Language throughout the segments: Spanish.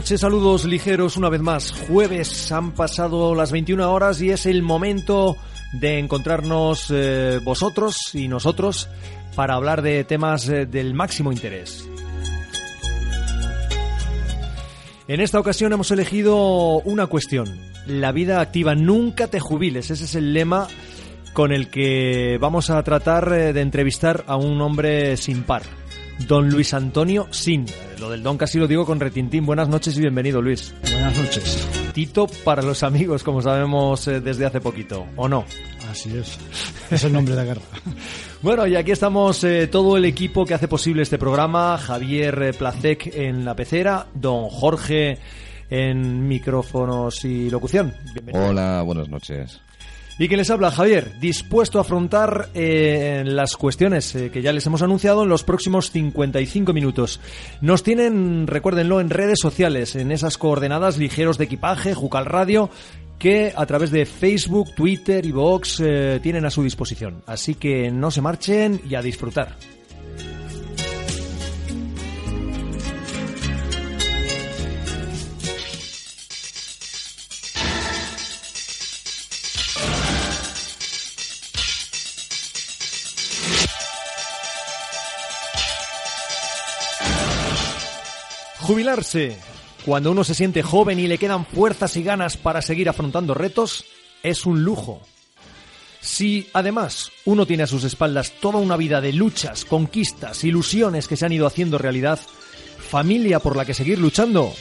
Noches, saludos ligeros una vez más. Jueves han pasado las 21 horas y es el momento de encontrarnos eh, vosotros y nosotros para hablar de temas eh, del máximo interés. En esta ocasión hemos elegido una cuestión, la vida activa, nunca te jubiles, ese es el lema con el que vamos a tratar eh, de entrevistar a un hombre sin par don Luis Antonio Sin. Lo del don casi lo digo con retintín. Buenas noches y bienvenido, Luis. Buenas noches. Tito para los amigos, como sabemos eh, desde hace poquito, ¿o no? Así es. Es el nombre de guerra. bueno, y aquí estamos eh, todo el equipo que hace posible este programa. Javier eh, Placek en la pecera, don Jorge en micrófonos y locución. Hola, buenas noches. Y que les habla Javier, dispuesto a afrontar eh, las cuestiones eh, que ya les hemos anunciado en los próximos 55 minutos. Nos tienen, recuérdenlo, en redes sociales, en esas coordenadas ligeros de equipaje, Jucal Radio, que a través de Facebook, Twitter y Vox eh, tienen a su disposición. Así que no se marchen y a disfrutar. Jubilarse, cuando uno se siente joven y le quedan fuerzas y ganas para seguir afrontando retos, es un lujo. Si además uno tiene a sus espaldas toda una vida de luchas, conquistas, ilusiones que se han ido haciendo realidad, familia por la que seguir luchando,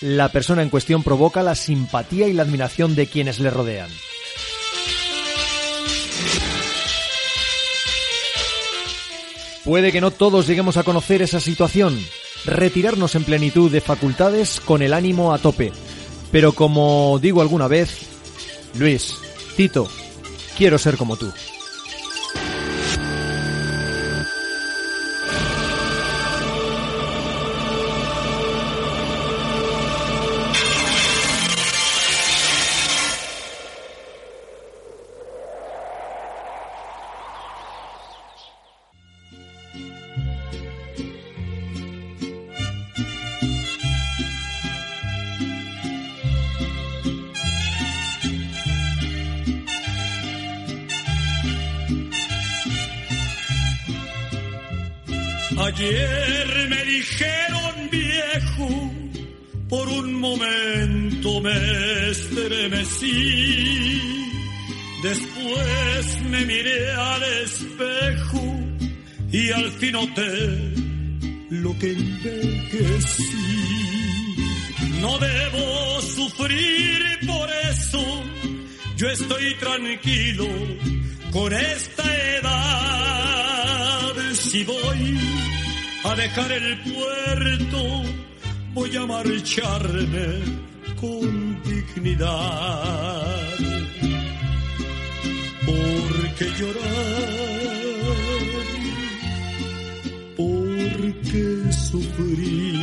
la persona en cuestión provoca la simpatía y la admiración de quienes le rodean. Puede que no todos lleguemos a conocer esa situación, retirarnos en plenitud de facultades con el ánimo a tope. Pero como digo alguna vez, Luis, Tito, quiero ser como tú. Ayer me dijeron viejo, por un momento me estremecí. Después me miré al espejo y al fin noté lo que envejecí. No debo sufrir por eso, yo estoy tranquilo con esta edad. Si voy a dejar el puerto, voy a marcharme con dignidad. Porque llorar, porque sufrir,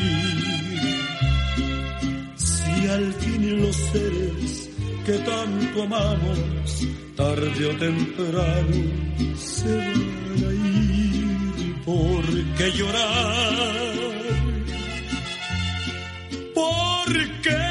si al fin los seres que tanto amamos, tarde o temprano se van a ir ¿Por qué llorar? ¿Por qué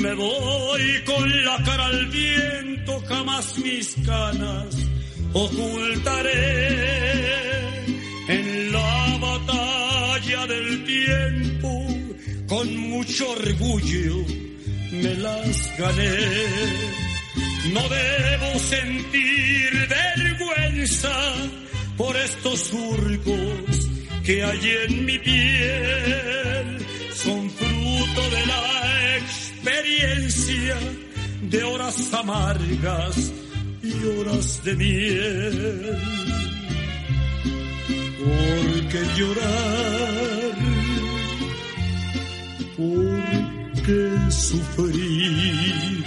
Me voy con la cara al viento, jamás mis canas ocultaré en la batalla del tiempo, con mucho orgullo me las gané. No debo sentir vergüenza por estos surcos que hay en mi piel. Son fruto de la experiencia de horas amargas y horas de miel. Porque llorar, porque sufrir,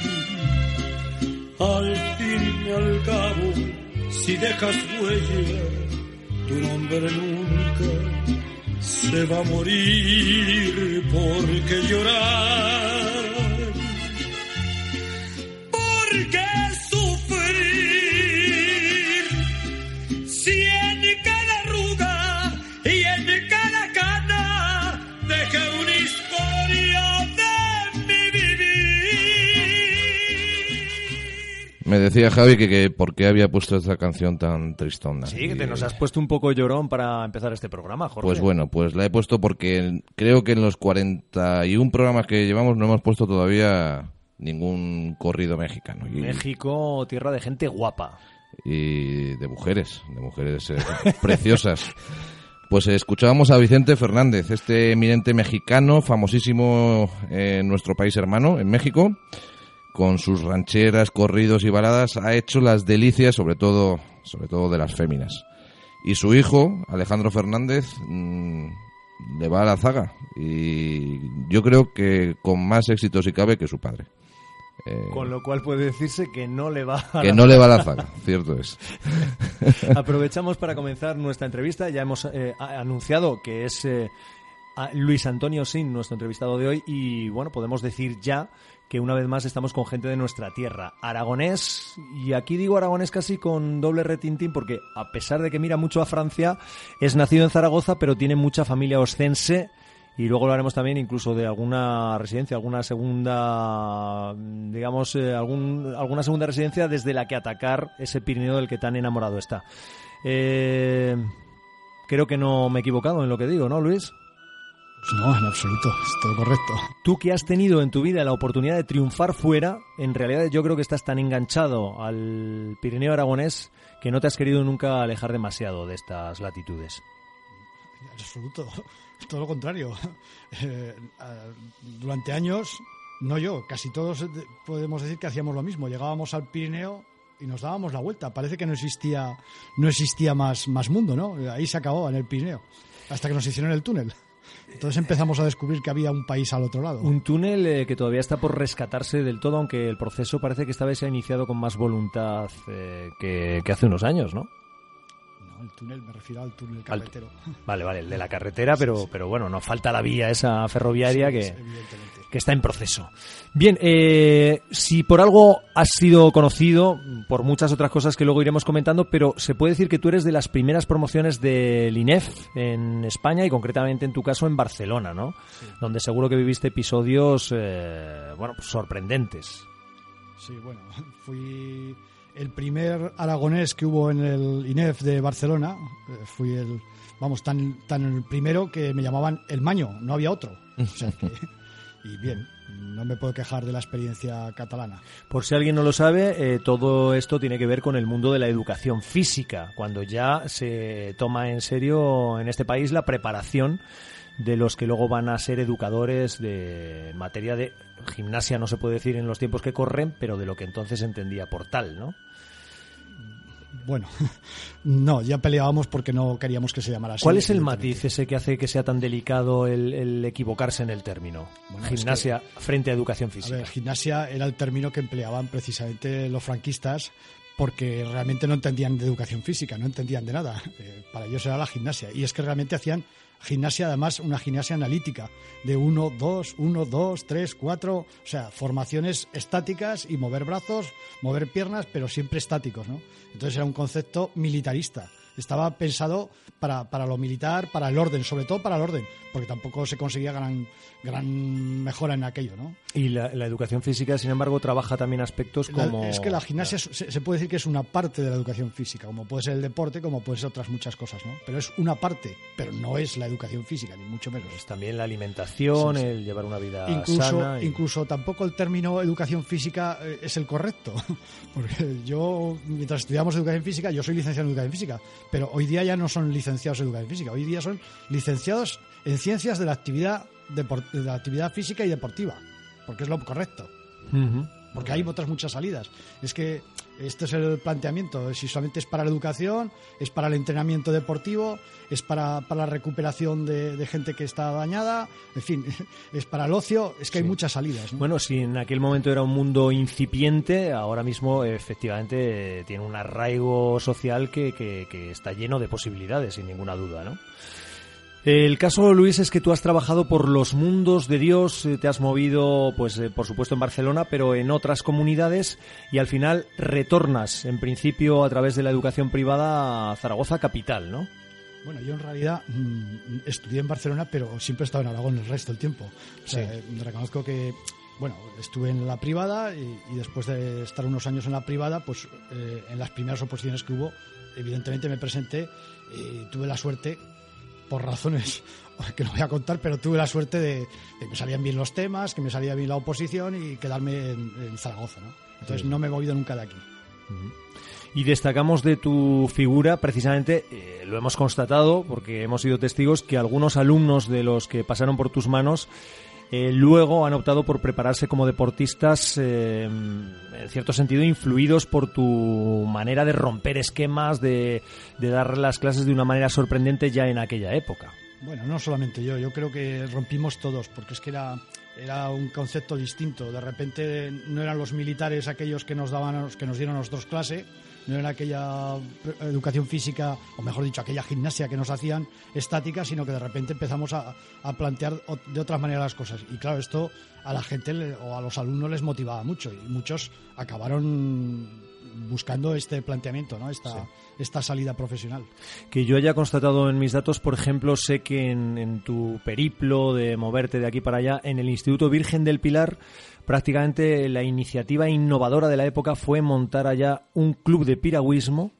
al fin y al cabo, si dejas huella, tu nombre nunca se va a morir. Porque llorar, Me decía Javi que, que por qué había puesto esta canción tan tristona. Sí, que te nos has puesto un poco llorón para empezar este programa, Jorge. Pues bueno, pues la he puesto porque creo que en los 41 programas que llevamos no hemos puesto todavía ningún corrido mexicano. Y, México, tierra de gente guapa. y de mujeres, de mujeres eh, preciosas. Pues eh, escuchábamos a Vicente Fernández, este eminente mexicano, famosísimo en nuestro país hermano, en México, con sus rancheras, corridos y baladas, ha hecho las delicias, sobre todo, sobre todo de las féminas. Y su hijo, Alejandro Fernández, mm, le va a la zaga. Y yo creo que con más éxito si cabe que su padre. Eh, Con lo cual puede decirse que no le va a que la- no le va a la zaga, cierto es. Aprovechamos para comenzar nuestra entrevista. Ya hemos eh, anunciado que es eh, a Luis Antonio Sin, nuestro entrevistado de hoy. Y bueno, podemos decir ya que una vez más estamos con gente de nuestra tierra. Aragonés, y aquí digo aragonés casi con doble retintín porque a pesar de que mira mucho a Francia, es nacido en Zaragoza, pero tiene mucha familia oscense. Y luego lo haremos también incluso de alguna residencia, alguna segunda, digamos, eh, algún, alguna segunda residencia desde la que atacar ese Pirineo del que tan enamorado está. Eh, creo que no me he equivocado en lo que digo, ¿no, Luis? No, en absoluto, es todo correcto. Tú que has tenido en tu vida la oportunidad de triunfar fuera, en realidad yo creo que estás tan enganchado al Pirineo aragonés que no te has querido nunca alejar demasiado de estas latitudes. En absoluto, todo lo contrario. Eh, durante años, no yo, casi todos podemos decir que hacíamos lo mismo. Llegábamos al Pirineo y nos dábamos la vuelta. Parece que no existía, no existía más, más mundo, ¿no? Ahí se acabó, en el Pirineo, hasta que nos hicieron el túnel. Entonces empezamos a descubrir que había un país al otro lado. Un túnel eh, que todavía está por rescatarse del todo, aunque el proceso parece que esta vez se ha iniciado con más voluntad eh, que, que hace unos años, ¿no? El túnel, me refiero al túnel Al- carretero. Vale, vale, el de la carretera, pero, pero bueno, nos falta la vía esa ferroviaria Sí, que, que está en proceso. Bien, eh, si por algo has sido conocido, por muchas otras cosas que luego iremos comentando, pero se puede decir que tú eres de las primeras promociones del INEF en España y concretamente en tu caso en Barcelona, ¿no? Donde seguro que viviste episodios, eh, bueno, pues sorprendentes. Sí, bueno, fui el primer aragonés que hubo en el INEF de Barcelona. Eh, Fui el, vamos, tan, tan el primero que me llamaban el Maño, no había otro. Y bien, no me puedo quejar de la experiencia catalana. Por si alguien no lo sabe, eh, todo esto tiene que ver con el mundo de la educación física, cuando ya se toma en serio en este país la preparación de los que luego van a ser educadores de materia de gimnasia, no se puede decir en los tiempos que corren, pero de lo que entonces entendía por tal, ¿no? Bueno, no, ya peleábamos porque no queríamos que se llamara así. ¿Cuál es el matiz ese que hace que sea tan delicado el, el equivocarse en el término? Bueno, es gimnasia frente a educación A física. ver, gimnasia era el término que empleaban precisamente los franquistas porque realmente no entendían de educación física, no entendían de nada. Eh, para ellos era la gimnasia. Y es que realmente hacían gimnasia, además, una gimnasia analítica, de 1, 2, 1, 2, 3, 4, o sea, formaciones estáticas y mover brazos, mover piernas, pero siempre estáticos, ¿no? Entonces era un concepto militarista. Estaba pensado para, para lo militar, para el orden, sobre todo para el orden, porque tampoco se conseguía gran, gran mejora en aquello, ¿no? Y la, la educación física, sin embargo, trabaja también aspectos La- como... es que la gimnasia es- se, se puede decir que es una parte de la educación física, como puede ser el deporte, como puede ser otras muchas cosas, ¿no? Pero es una parte, pero no es la educación física, ni mucho menos. Pues también la alimentación, Sí, sí. el llevar una vida incluso, sana. y- incluso tampoco el término educación física eh, es el correcto. Porque yo, mientras estudiamos educación física, yo soy licenciado en educación física, pero hoy día ya no son licenciados en educación física, hoy día son licenciados en ciencias de la actividad, de la actividad física y deportiva, porque es lo correcto. Porque hay otras muchas salidas. Es que este es el planteamiento. Si solamente es para la educación, es para el entrenamiento deportivo, es para, para la recuperación de, de gente que está dañada, en fin, es para el ocio. Es que hay muchas salidas. ¿no? Bueno, si en aquel momento era un mundo incipiente, ahora mismo efectivamente tiene un arraigo social que, que- que está lleno de posibilidades, sin ninguna duda, ¿no? El caso, Luis, es que tú has trabajado por los mundos de Dios, eh, te has movido, pues, eh, por supuesto, en Barcelona, pero en otras comunidades y al final retornas, en principio, a través de la educación privada a Zaragoza capital, ¿no? Bueno, yo en realidad mm, estudié en Barcelona, pero siempre he estado en Aragón el resto del tiempo. O sea, Sí. eh, reconozco que, bueno, estuve en la privada y, y después de estar unos años en la privada, pues eh, en las primeras oposiciones que hubo, evidentemente me presenté y tuve la suerte, por razones que no voy a contar, pero tuve la suerte de, que me salían bien los temas, que me salía bien la oposición y quedarme en, en Zaragoza, ¿no? Entonces Sí. no me he movido nunca de aquí. Y destacamos de tu figura, precisamente, eh, lo hemos constatado, porque hemos sido testigos, que algunos alumnos de los que pasaron por tus manos eh, luego han optado por prepararse como deportistas, eh, en cierto sentido, influidos por tu manera de romper esquemas, de, dar las clases de una manera sorprendente ya en aquella época. Bueno, no solamente yo, yo creo que rompimos todos, porque es que era, era un concepto distinto. De repente no eran los militares aquellos que nos daban, que nos dieron a nosotros clase, no era aquella pre- educación física, o mejor dicho, aquella gimnasia que nos hacían estática, sino que de repente empezamos a, a plantear de otra manera las cosas. Y claro, esto a la gente o a los alumnos les motivaba mucho y muchos acabaron buscando este planteamiento, ¿no? esta, esta salida profesional. Que yo haya constatado en mis datos, por ejemplo, sé que en, en tu periplo de moverte de aquí para allá, en el Instituto Virgen del Pilar, prácticamente la iniciativa innovadora de la época fue montar allá un club de piragüismo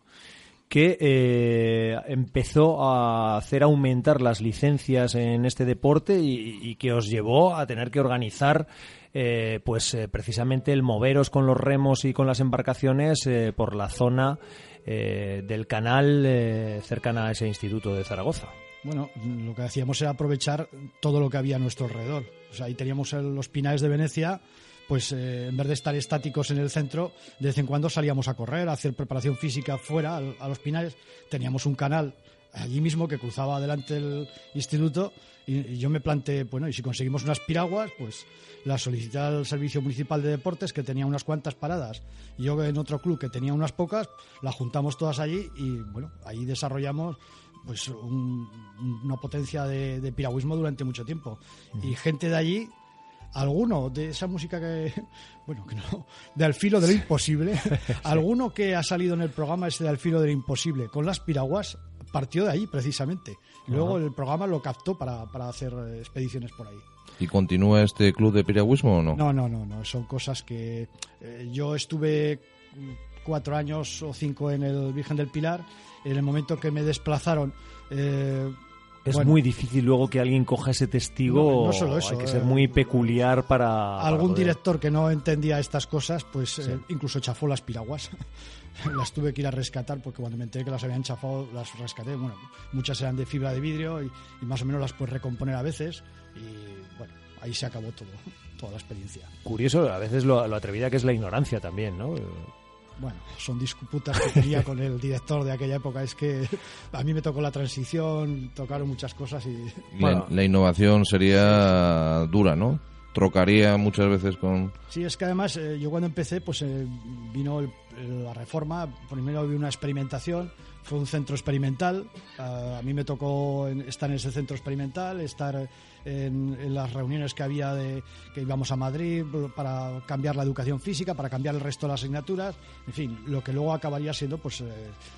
que eh, empezó a hacer aumentar las licencias en este deporte y, que os llevó a tener que organizar eh, pues eh, precisamente el moveros con los remos y con las embarcaciones eh, por la zona del canal cercana a ese instituto de Zaragoza. Bueno, lo que hacíamos era aprovechar todo lo que había a nuestro alrededor. Sea, ahí teníamos los pinares de Venecia, pues eh, en vez de estar estáticos en el centro, de vez en cuando salíamos a correr, a hacer preparación física fuera, a, los pinares. Teníamos un canal allí mismo que cruzaba adelante el instituto y, yo me planteé, bueno, y si conseguimos unas piraguas, pues las solicité al Servicio Municipal de Deportes, que tenía unas cuantas paradas, yo en otro club que tenía unas pocas, las juntamos todas allí y, bueno, ahí desarrollamos pues un- una potencia de, de piragüismo durante mucho tiempo. Y gente de allí, alguno de esa música que, bueno, que no, de Al filo de lo imposible, alguno que ha salido en el programa ese de Al filo de lo imposible con las piraguas, partió de ahí precisamente. Luego el programa lo captó para, para hacer expediciones por ahí. ¿Y continúa este club de piragüismo o no? No, no, no, no. Son cosas que eh, yo estuve cuatro años o cinco en el Virgen del Pilar. En el momento que me desplazaron, eh, Es bueno, muy difícil luego que alguien coja ese testigo. No, no solo eso, Hay que eh, ser muy peculiar para. para algún poder- director que no entendía estas cosas, pues eh, incluso chafó las piraguas. las tuve que ir a rescatar porque cuando me enteré que las habían chafado, las rescaté. Bueno, muchas eran de fibra de vidrio y, y más o menos las puedes recomponer a veces. Y bueno, ahí se acabó todo, toda la experiencia. Curioso, a veces lo, lo atrevida que es la ignorancia también, ¿no? Bueno, son disputas que tenía con el director de aquella época. Es que a mí me tocó la transición, tocaron muchas cosas y Bueno. la, la innovación sería dura, ¿no? trocaría muchas veces con... Sí, es que además eh, yo cuando empecé, pues eh, vino el- el- la reforma, primero había una experimentación, fue un centro experimental, a, a mí me tocó estar en ese centro experimental, estar en, en las reuniones que había de que íbamos a Madrid para cambiar la educación física, para cambiar el resto de las asignaturas, en fin, lo que luego acabaría siendo pues eh,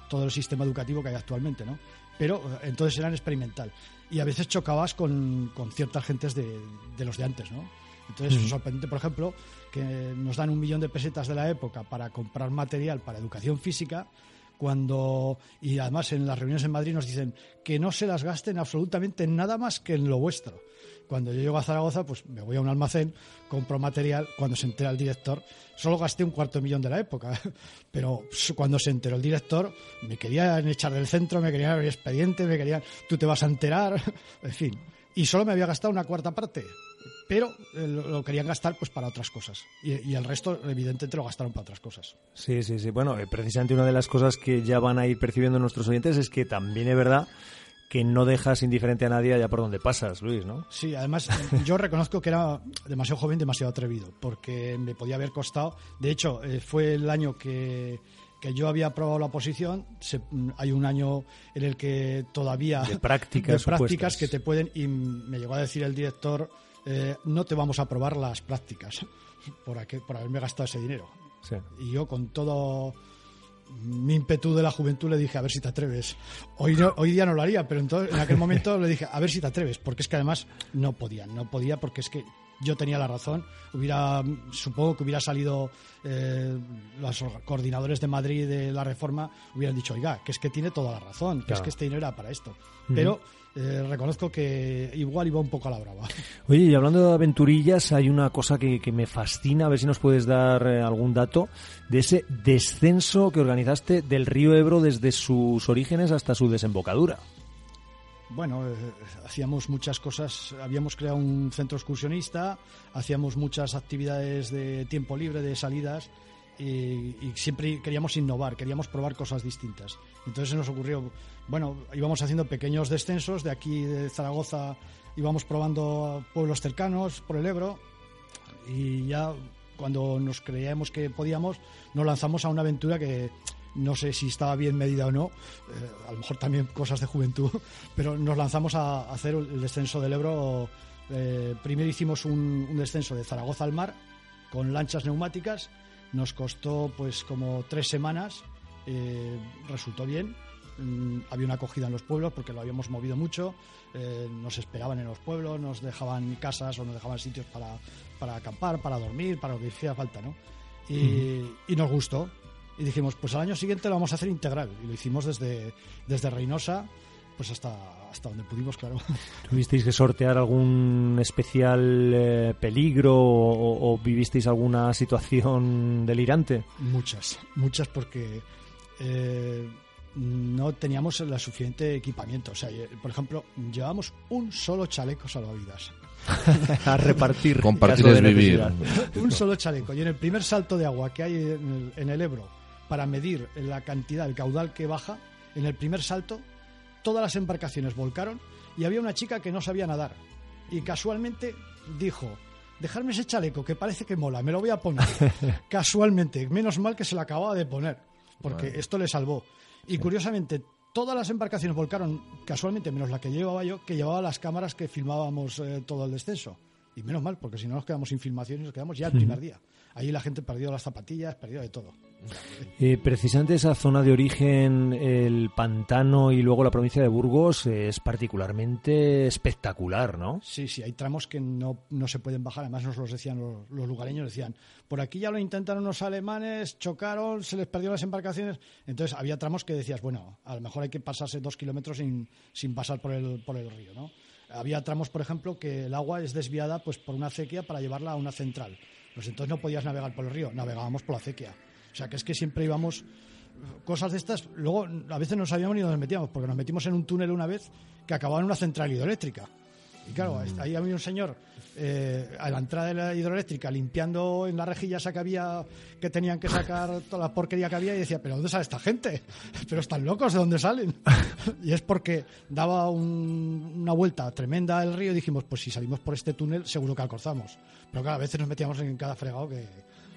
todo el sistema educativo que hay actualmente, ¿no? Pero eh, entonces eran experimental y a veces chocabas con, con ciertas gentes de, de los de antes, ¿no? Entonces, es sorprendente, por ejemplo, que nos dan un millón de pesetas de la época para comprar material para educación física, cuando, y además en las reuniones en Madrid nos dicen que no se las gasten absolutamente en nada más que en lo vuestro. Cuando yo llego a Zaragoza, pues me voy a un almacén, compro material, cuando se entera el director, solo gasté un cuarto millón de la época, pero cuando se enteró el director, me querían echar del centro, me querían abrir expediente, me querían, tú te vas a enterar, en fin. Y solo me había gastado una cuarta parte, pero eh, lo, querían gastar pues para otras cosas. Y, y el resto, evidentemente, lo gastaron para otras cosas. Sí, sí, sí. Bueno, eh, precisamente una de las cosas que ya van a ir percibiendo nuestros oyentes es que también es verdad que no dejas indiferente a nadie allá por donde pasas, Luis, ¿no? Sí, además yo reconozco que era demasiado joven, demasiado atrevido, porque me podía haber costado. De hecho, eh, fue el año que, que yo había aprobado la oposición. Se- mm, hay un año en el que todavía De prácticas de prácticas supuestas. que te pueden y me llegó a decir el director eh, no te vamos a aprobar las prácticas por, aquel- por haberme gastado ese dinero. Sí. Y yo con todo mi ímpetu de la juventud le dije, a ver si te atreves. Hoy, no- hoy día no lo haría, pero entonces, en aquel momento le dije, a ver si te atreves, porque es que además no podía, no podía porque es que yo tenía la razón. Hubiera, supongo que hubiera salido eh, los coordinadores de Madrid de la reforma, hubieran dicho, oiga, que es que tiene toda la razón, que Claro. es que este dinero era para esto. Pero eh, reconozco que igual iba un poco a la brava. Oye, y hablando de aventurillas, hay una cosa que, que me fascina, a ver si nos puedes dar eh, algún dato, de ese descenso que organizaste del río Ebro desde sus orígenes hasta su desembocadura. Bueno, eh, hacíamos muchas cosas, habíamos creado un centro excursionista, hacíamos muchas actividades de tiempo libre, de salidas, y, y siempre queríamos innovar, queríamos probar cosas distintas. Entonces se nos ocurrió, bueno, íbamos haciendo pequeños descensos, de aquí de Zaragoza íbamos probando pueblos cercanos por el Ebro, y ya cuando nos creíamos que podíamos, nos lanzamos a una aventura que no sé si estaba bien medida o no, eh, a lo mejor también cosas de juventud, pero nos lanzamos a hacer el descenso del Ebro. Eh, primero hicimos un, un descenso de Zaragoza al mar con lanchas neumáticas, nos costó pues como tres semanas, eh, resultó bien. Mm, había una acogida en los pueblos porque lo habíamos movido mucho, eh, nos esperaban en los pueblos, nos dejaban casas o nos dejaban sitios para, para acampar, para dormir, para lo que hiciera falta, ¿no? Y, y nos gustó. Y dijimos, pues al año siguiente lo vamos a hacer integral. Y lo hicimos desde, desde Reynosa pues hasta, hasta donde pudimos, claro. ¿Tuvisteis que sortear algún especial eh, peligro o, o vivisteis alguna situación delirante? Muchas, muchas porque eh, no teníamos el suficiente equipamiento. O sea, eh, por ejemplo, llevábamos un solo chaleco salvavidas. a repartir. Compartir es de vivir. un solo chaleco. Y en el primer salto de agua que hay en el, en el Ebro para medir la cantidad, el caudal que baja, en el primer salto, todas las embarcaciones volcaron y había una chica que no sabía nadar. Y casualmente dijo, dejarme ese chaleco que parece que mola, me lo voy a poner. casualmente, menos mal que se lo acababa de poner, porque esto le salvó. Y curiosamente, todas las embarcaciones volcaron, casualmente, menos la que llevaba yo, que llevaba las cámaras que filmábamos eh, todo el descenso. Y menos mal, porque si no nos quedamos sin filmación y nos quedamos ya el primer día. Ahí la gente perdió las zapatillas, perdió de todo. Eh, precisamente esa zona de origen, el pantano y luego la provincia de Burgos, eh, es particularmente espectacular, ¿no? Sí, sí, hay tramos que no, no se pueden bajar. Además nos los decían los, lugareños, decían, por aquí ya lo intentaron los alemanes, chocaron, se les perdieron las embarcaciones. Entonces había tramos que decías, bueno, a lo mejor hay que pasarse dos kilómetros sin, sin pasar por el, por el río, ¿no? Había tramos, por ejemplo, que el agua es desviada pues por una acequia para llevarla a una central. Pues entonces no podías navegar por el río, navegábamos por la acequia. O sea que es que siempre íbamos cosas de estas. Luego a veces no sabíamos ni dónde nos metíamos, porque nos metimos en un túnel una vez que acababa en una central hidroeléctrica. Y claro, ahí había un señor eh, a la entrada de la hidroeléctrica limpiando en la rejilla esa que había que tenían que sacar toda la porquería que había y decía, pero ¿dónde sale esta gente? Pero están locos, ¿de dónde salen? y es porque daba un- una vuelta tremenda el río y dijimos, pues si salimos por este túnel seguro que alcorzamos. Pero claro, a veces nos metíamos en cada fregado que,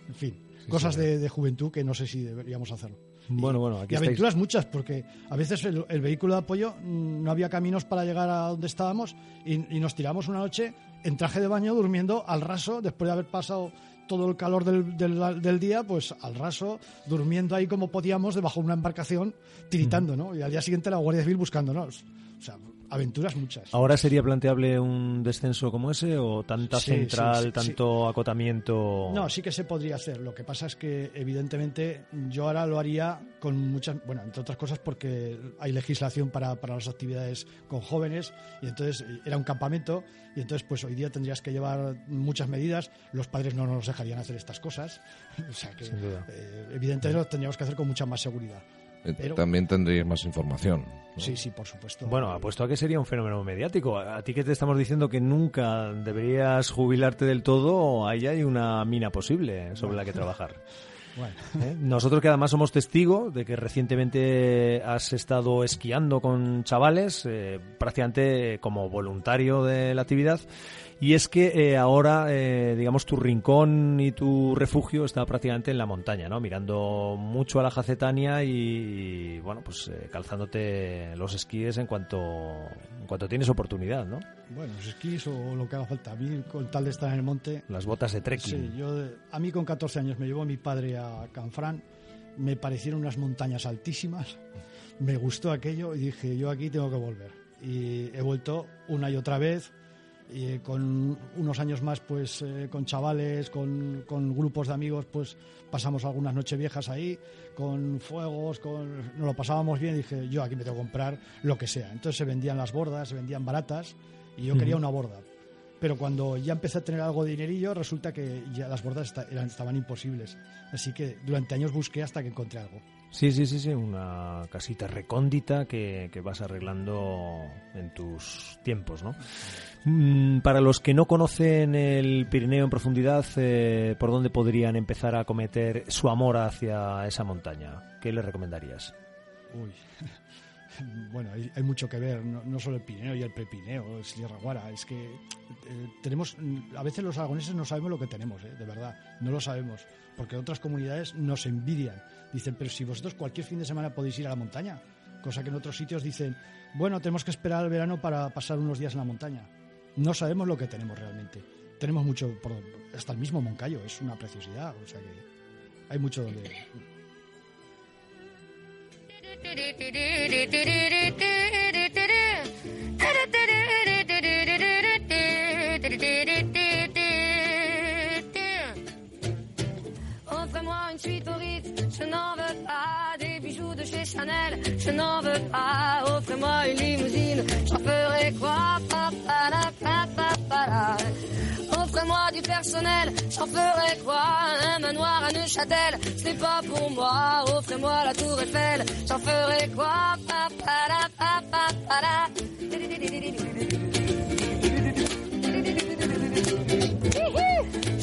en fin, cosas de, de juventud que no sé si deberíamos hacerlo. Bueno, bueno, aquí Y estáis. aventuras muchas, porque a veces el, el vehículo de apoyo mm, no había caminos para llegar a donde estábamos y, y nos tiramos una noche en traje de baño durmiendo al raso, después de haber pasado todo el calor del, del- del día, pues al raso, durmiendo ahí como podíamos debajo de una embarcación, tiritando, ¿no? Y al día siguiente la Guardia Civil buscándonos. O sea, aventuras muchas. ¿Ahora sería planteable un descenso como ese o tanta Sí, central, sí, sí, tanto acotamiento? No, sí que se podría hacer. Lo que pasa es que, evidentemente, yo ahora lo haría con muchas, bueno, entre otras cosas porque hay legislación para, para las actividades con jóvenes y entonces eh, era un campamento y entonces pues hoy día tendrías que llevar muchas medidas. Los padres no nos dejarían hacer estas cosas. O sea que, Sin duda. eh, evidentemente, lo tendríamos que hacer con mucha más seguridad. Eh, Pero- También tendréis más información. ¿no? Sí, sí, por supuesto. Bueno, apuesto a que sería un fenómeno mediático. A ti que te estamos diciendo que nunca deberías jubilarte del todo, ahí hay una mina posible sobre la que trabajar. Bueno. ¿eh? Nosotros que además somos testigos de que recientemente has estado esquiando con chavales, eh, prácticamente como voluntario de la actividad, y es que eh, ahora, eh, digamos, tu rincón y tu refugio está prácticamente en la montaña, ¿no? Mirando mucho a la Jacetania y, y, bueno, pues eh, calzándote los esquíes en cuanto, en cuanto tienes oportunidad, ¿no? Bueno, los esquís o lo que haga falta. A mí, con tal de estar en el monte, Las botas de trekking. Sí, yo, a mí con 14 años me llevó mi padre a Canfrán, me parecieron unas montañas altísimas, me gustó aquello y dije, yo aquí tengo que volver. Y he vuelto una y otra vez, eh, con unos años más, pues eh, con chavales, con, con grupos de amigos, pues pasamos algunas noches viejas ahí, con fuegos, con, nos lo pasábamos bien y dije, yo aquí me tengo que comprar lo que sea. Entonces se vendían las bordas, se vendían baratas, y yo quería una borda. Pero cuando ya empecé a tener algo de dinerillo, resulta que ya las bordas estaban imposibles. Así que durante años busqué hasta que encontré algo. Sí, sí, sí, sí, una casita recóndita que, que vas arreglando en tus tiempos, ¿no? Mm, Para los que no conocen el Pirineo en profundidad, eh, ¿por dónde podrían empezar a cometer su amor hacia esa montaña? ¿Qué les recomendarías? Uy. Bueno, hay, hay mucho que ver, no, solo el Pirineo y el Prepineo, Sierra Guara, es que eh, tenemos, a veces los aragoneses no sabemos lo que tenemos, eh, de verdad, no lo sabemos, porque otras comunidades nos envidian, dicen, pero si vosotros cualquier fin de semana podéis ir a la montaña, cosa que en otros sitios dicen, bueno, tenemos que esperar al verano para pasar unos días en la montaña, no sabemos lo que tenemos realmente, tenemos mucho, por- hasta el mismo Moncayo, es una preciosidad, o sea que hay mucho donde... Je n'en veux pas. Des bijoux de chez Chanel, je n'en veux pas. Offrez-moi une limousine, j'en ferai quoi? Offrez-moi du personnel, j'en ferai quoi? Un manoir à Neuchâtel, ce n'est pas pour moi. Offrez-moi la tour Eiffel, j'en ferai quoi?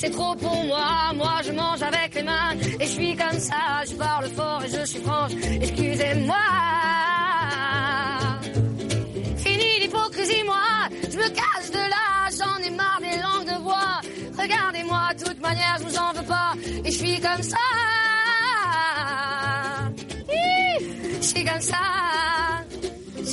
C'est trop pour moi. Moi je mange avec les mains et je suis comme ça. Je parle fort et je suis franche, excusez-moi. Fini l'hypocrisie, moi, je me cache de là. J'en ai marre des langues de bois. Regardez-moi, de toute manière, je vous en veux pas. Et je suis comme ça. Je suis comme ça. Je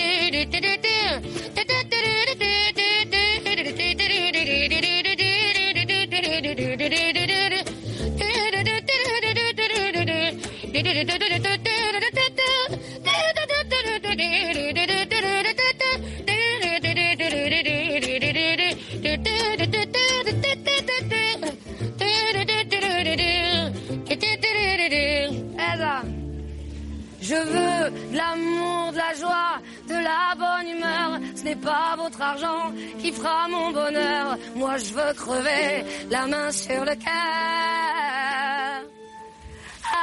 Mon bonheur. Moi, je veux crever la main sur le cœur.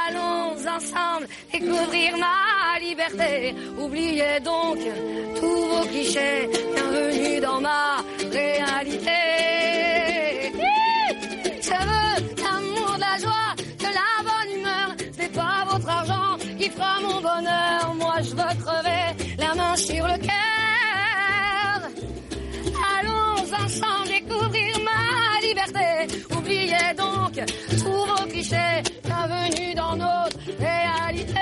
Allons ensemble découvrir ma liberté. Oubliez donc tous vos clichés. Bienvenue dans ma réalité. Je veux l'amour, de la joie, de la bonne humeur. Ce n'est pas votre argent qui fera mon Donc tous vos clichés. Bienvenue dans notre réalité.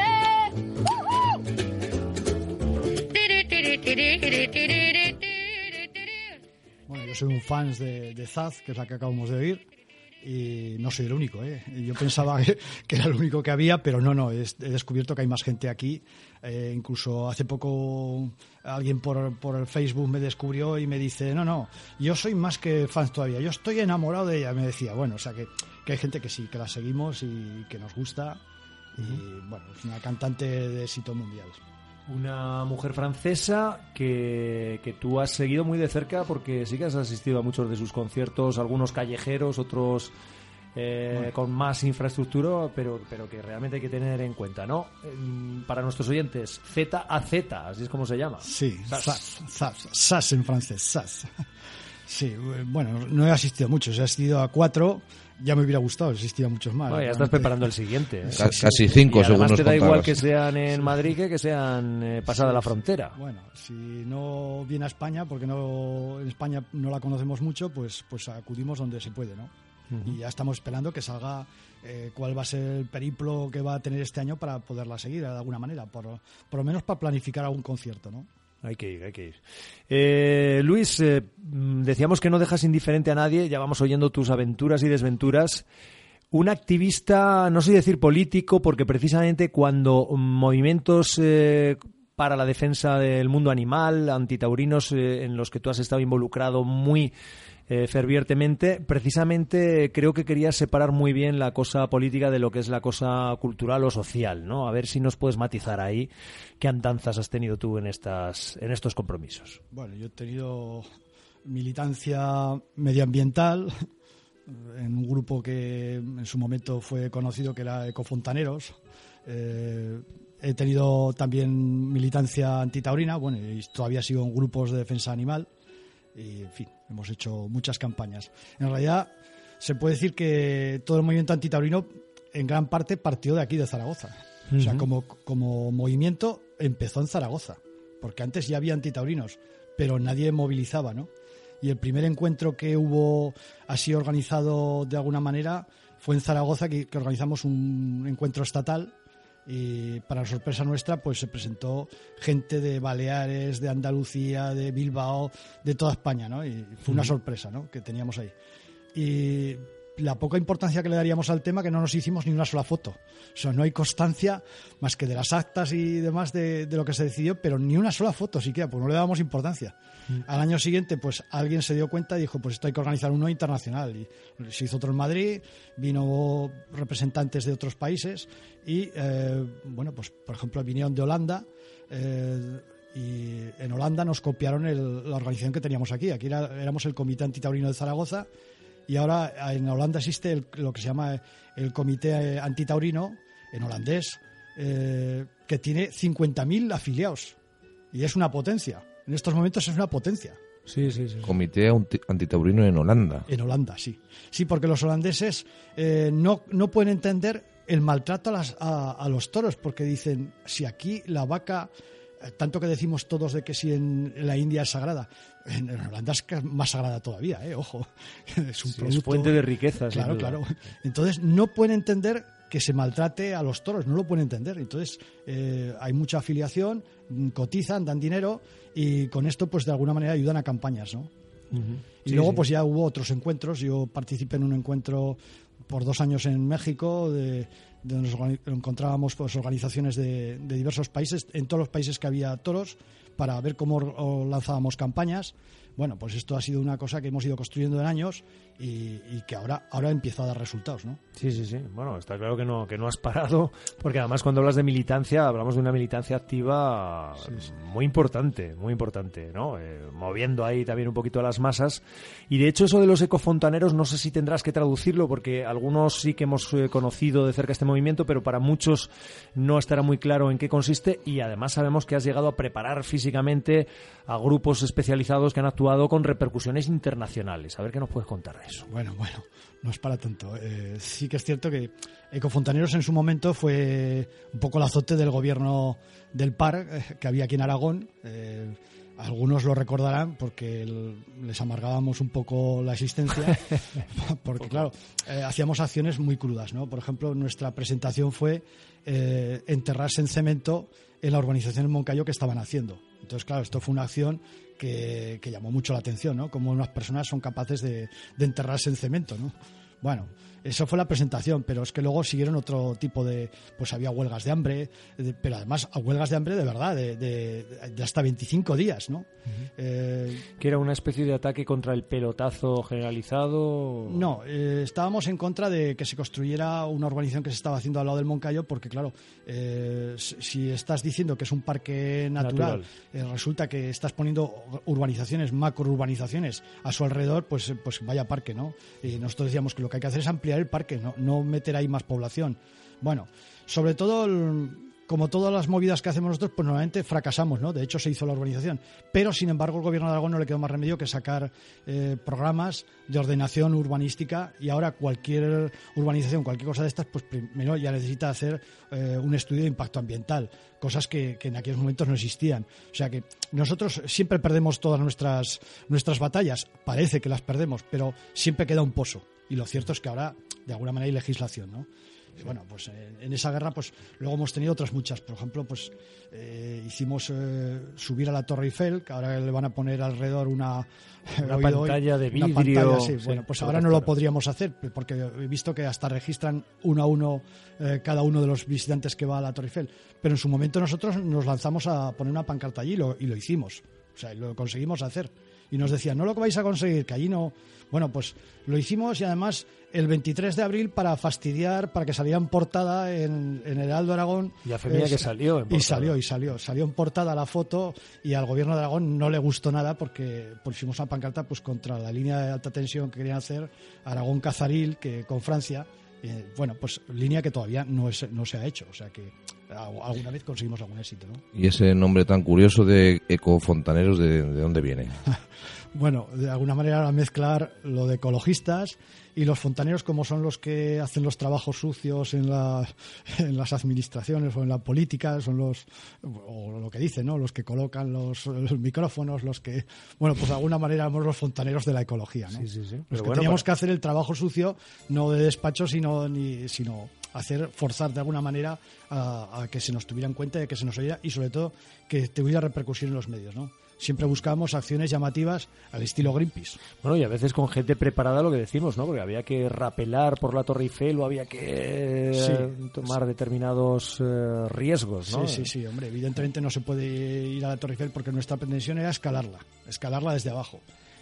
Bueno, yo soy un fan de, de Zaz, que es la que acabamos de oír, y no soy el único. ¿eh? Yo pensaba que, era el único que había, pero no, no, he descubierto que hay más gente aquí. Eh, incluso hace poco alguien por, por el Facebook me descubrió y me dice, no, no, yo soy más que fan todavía, yo estoy enamorado de ella. Me decía, bueno, o sea que, que hay gente que sí, que la seguimos y que nos gusta. Y bueno, es una cantante de éxito mundial. Una mujer francesa que, que tú has seguido muy de cerca porque sí que has asistido a muchos de sus conciertos, algunos callejeros, otros eh, con más infraestructura, pero, pero que realmente hay que tener en cuenta, ¿no? Para nuestros oyentes, Z a Z, así es como se llama. Sí. Zaz, Zaz, Zaz en francés, Zaz. Sí, eh, bueno, no he asistido a muchos, he asistido a cuatro, ya me hubiera gustado, he asistido a muchos más. Bueno, ya estás Realmente. preparando el siguiente. ¿eh? Ca- casi cinco, Y según además nos te da igual que sean en Madrid que que sean eh, pasada la frontera. Bueno, si no viene a España, porque no en España no la conocemos mucho, pues, pues acudimos donde se puede, ¿no? Y ya estamos esperando que salga eh, cuál va a ser el periplo que va a tener este año para poderla seguir de alguna manera, por, por lo menos para planificar algún concierto, ¿no? Hay que ir, hay que ir. Eh, Luis, eh, mm, decíamos que no dejas indiferente a nadie, ya vamos oyendo tus aventuras y desventuras. Un activista, no sé decir político, porque precisamente cuando movimientos eh, para la defensa del mundo animal, antitaurinos, eh, en los que tú has estado involucrado muy eh, fervientemente, precisamente creo que querías separar muy bien la cosa política de lo que es la cosa cultural o social, ¿no? A ver si nos puedes matizar ahí qué andanzas has tenido tú en estas en estos compromisos. Bueno, yo he tenido militancia medioambiental en un grupo que en su momento fue conocido que era Ecofontaneros. Eh, he tenido también militancia antitaurina, bueno, y todavía sigo en grupos de defensa animal. Y, en fin, hemos hecho muchas campañas. En realidad, se puede decir que todo el movimiento antitaurino, en gran parte, partió de aquí, de Zaragoza. O sea, como, como movimiento empezó en Zaragoza, porque antes ya había antitaurinos, pero nadie movilizaba, ¿no? Y el primer encuentro que hubo así organizado de alguna manera fue en Zaragoza, que, que organizamos un encuentro estatal y para sorpresa nuestra pues se presentó gente de Baleares, de Andalucía, de Bilbao, de toda España, ¿no? Y fue una sorpresa, ¿no? Que teníamos ahí. Y la poca importancia que le daríamos al tema que no nos hicimos ni una sola foto. O sea, no hay constancia más que de las actas y demás de, de lo que se decidió, pero ni una sola foto siquiera, pues no le dábamos importancia. Al año siguiente, pues alguien se dio cuenta y dijo, pues esto hay que organizar uno internacional. Y se hizo otro en Madrid, vino representantes de otros países y, eh, bueno, pues por ejemplo vinieron de Holanda. eh, y en Holanda nos copiaron el- la organización que teníamos aquí. Aquí era- éramos el Comité Antitaurino de Zaragoza y ahora en Holanda existe el- lo que se llama el Comité eh, Antitaurino, en holandés, eh, que tiene 50.000 afiliados. Y es una potencia. En estos momentos es una potencia. Sí, sí, sí. Comité anti- antitaurino en Holanda. En Holanda, sí. Sí, porque los holandeses eh, no, no pueden entender el maltrato a, las- a- a los toros, porque dicen, si aquí la vaca eh, tanto que decimos todos de que si en la India es sagrada, en Holanda es más sagrada todavía, ¿eh? ojo. Es un Sí, es fuente de riqueza, sin Claro, claro. Entonces no pueden entender que se maltrate a los toros, no lo pueden entender. Entonces eh, hay mucha afiliación, cotizan, dan dinero y con esto pues de alguna manera ayudan a campañas, ¿no? Y Sí, luego sí. pues ya hubo otros encuentros. Yo participé en un encuentro por dos años en México, de donde nos encontrábamos pues, organizaciones de, de diversos países, en todos los países que había toros, para ver cómo lanzábamos campañas. Bueno, pues esto ha sido una cosa que hemos ido construyendo en años y, y que ahora, ahora empieza a dar resultados, ¿no? Sí, sí, sí. Bueno, está claro que no, que no has parado, porque además cuando hablas de militancia, hablamos de una militancia activa muy importante, muy importante, ¿no? Eh, moviendo ahí también un poquito a las masas. Y de hecho eso de los ecofontaneros, no sé si tendrás que traducirlo, porque algunos sí que hemos eh, conocido de cerca este movimiento, pero para muchos no estará muy claro en qué consiste. Y además sabemos que has llegado a preparar físicamente a grupos especializados que han actuado con repercusiones internacionales. A ver qué nos puedes contar de eso. Bueno, bueno, no es para tanto. Eh, sí que es cierto que Ecofontaneros en su momento fue un poco el azote del gobierno del PAR eh, que había aquí en Aragón. Eh, algunos lo recordarán porque les amargábamos un poco la existencia, porque claro, eh, hacíamos acciones muy crudas, ¿no? Por ejemplo, nuestra presentación fue eh, enterrarse en cemento en la urbanización en Moncayo que estaban haciendo. Entonces, claro, esto fue una acción que, que llamó mucho la atención, ¿no? Como unas personas son capaces de, de enterrarse en cemento, ¿no? Bueno, eso fue la presentación, pero es que luego siguieron otro tipo de, pues había huelgas de hambre, de- pero además a huelgas de hambre de verdad, de, de- de hasta 25 días, ¿no? Eh, que era una especie de ataque contra el pelotazo generalizado. No, eh, estábamos en contra de que se construyera una urbanización que se estaba haciendo al lado del Moncayo, porque claro, eh, si estás diciendo que es un parque natural, Natural. resulta que estás poniendo urbanizaciones, macrourbanizaciones a su alrededor, pues, pues vaya parque, ¿no? Y nosotros decíamos que lo que hay que hacer es ampliar el parque, no, no meter ahí más población. Bueno, sobre todo como todas las movidas que hacemos nosotros, pues normalmente fracasamos, ¿no? De hecho, se hizo la urbanización. Pero, sin embargo, el gobierno de Aragón no le quedó más remedio que sacar eh, programas de ordenación urbanística y ahora cualquier urbanización, cualquier cosa de estas, pues primero ya necesita hacer eh, un estudio de impacto ambiental, cosas que, que en aquellos momentos no existían. O sea que nosotros siempre perdemos todas nuestras, nuestras batallas, parece que las perdemos, pero siempre queda un pozo. Y lo cierto es que ahora, de alguna manera, hay legislación, ¿no? Y bueno, pues en, en esa guerra, pues luego hemos tenido otras muchas. Por ejemplo, pues eh, hicimos eh, subir a la Torre Eiffel, que ahora le van a poner alrededor una, Una hoy, pantalla de una vidrio, pantalla, sí. sí, Bueno, pues ahora no lo podríamos hacer, porque he visto que hasta registran uno a uno eh, cada uno de los visitantes que va a la Torre Eiffel. Pero en su momento nosotros nos lanzamos a poner una pancarta allí y lo, y lo hicimos. O sea, lo conseguimos hacer. Y nos decían, no lo que vais a conseguir, que allí no. Bueno, pues lo hicimos y además el 23 de abril para fastidiar, para que saliera en portada en, en el Aldo Aragón. Y a fe mía que salió en Y portada. salió, y salió. Salió en portada la foto y al gobierno de Aragón no le gustó nada porque pusimos una pancarta pues contra la línea de alta tensión que querían hacer Aragón-Cazaril que con Francia. Eh, bueno, pues línea que todavía no, es, no se ha hecho. O sea que a- alguna vez conseguimos algún éxito, ¿no? Y ese nombre tan curioso de ecofontaneros, ¿de, de dónde viene? Bueno, de alguna manera mezclar lo de ecologistas y los fontaneros como son los que hacen los trabajos sucios en, la- en las administraciones o en la política, son los, o lo que dicen, ¿no? Los que colocan los, los micrófonos, los que, bueno, pues de alguna manera somos los fontaneros de la ecología, ¿no? Sí, sí, sí. Los Pero que bueno, teníamos para- que hacer el trabajo sucio, no de despacho, sino, ni, sino hacer, forzar de alguna manera a, a que se nos tuviera en cuenta, de que se nos oyera y sobre todo que tuviera repercusión en los medios, ¿no? Siempre buscábamos acciones llamativas al estilo Greenpeace. Bueno, y a veces con gente preparada lo que decimos, ¿no? Porque había que rapelar por la Torre Eiffel o había que eh, Sí. tomar determinados eh, riesgos, ¿no? Sí, sí, sí, hombre. Evidentemente no se puede ir a la Torre Eiffel porque nuestra pretensión era escalarla, escalarla desde abajo.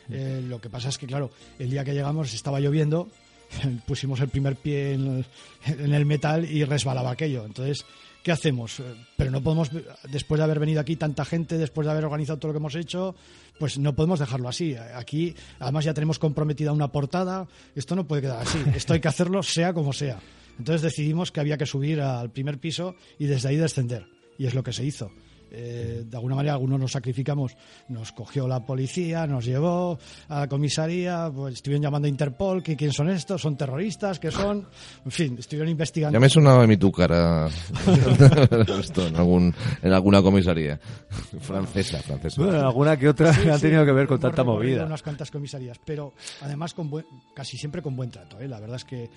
Eh, lo que pasa es que, claro, el día que llegamos estaba lloviendo, pusimos el primer pie en el, en el metal y resbalaba aquello. Entonces, ¿qué hacemos? Eh, Pero no podemos, después de haber venido aquí tanta gente, después de haber organizado todo lo que hemos hecho, pues no podemos dejarlo así. Aquí, además, ya tenemos comprometida una portada. Esto no puede quedar así. Esto hay que hacerlo sea como sea. Entonces decidimos que había que subir al primer piso y desde ahí descender. Y es lo que se hizo. Eh, de alguna manera algunos nos sacrificamos, nos cogió la policía, nos llevó a la comisaría, pues estuvieron llamando a Interpol, que quién son estos, son terroristas, que son, en fin, estuvieron investigando. Ya me sonaba a mí tu cara esto en, algún, en alguna comisaría francesa, francesa. Bueno, alguna que otra Sí, ha sí, tenido que ver con tanta movida. Unas cuantas comisarías, pero además con buen- casi siempre con buen trato. ¿eh? La verdad es que eh,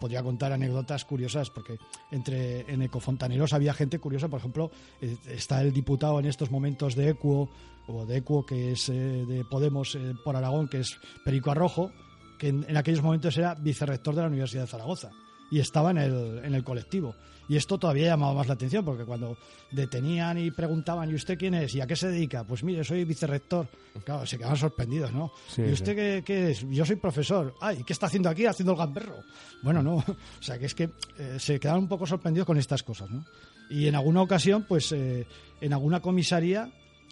podría contar anécdotas curiosas porque entre en Ecofontaneros había gente curiosa. Por ejemplo, eh, el diputado en estos momentos de Equo o de Equo que es eh, de Podemos eh, por Aragón, que es Perico Arrojo, que en, en aquellos momentos era vicerrector de la Universidad de Zaragoza y estaba en el, en el colectivo. Y esto todavía llamaba más la atención, porque cuando detenían y preguntaban, ¿y usted quién es? ¿Y a qué se dedica? Pues mire, soy vicerrector. Claro, se quedaban sorprendidos, ¿no? Sí, ¿Y sí. usted qué, qué es? Yo soy profesor. Ay, ¿qué está haciendo aquí? Haciendo el gamberro. Bueno, no. O sea, que es que eh, se quedaban un poco sorprendidos con estas cosas, ¿no? Y en alguna ocasión, pues eh, en alguna comisaría,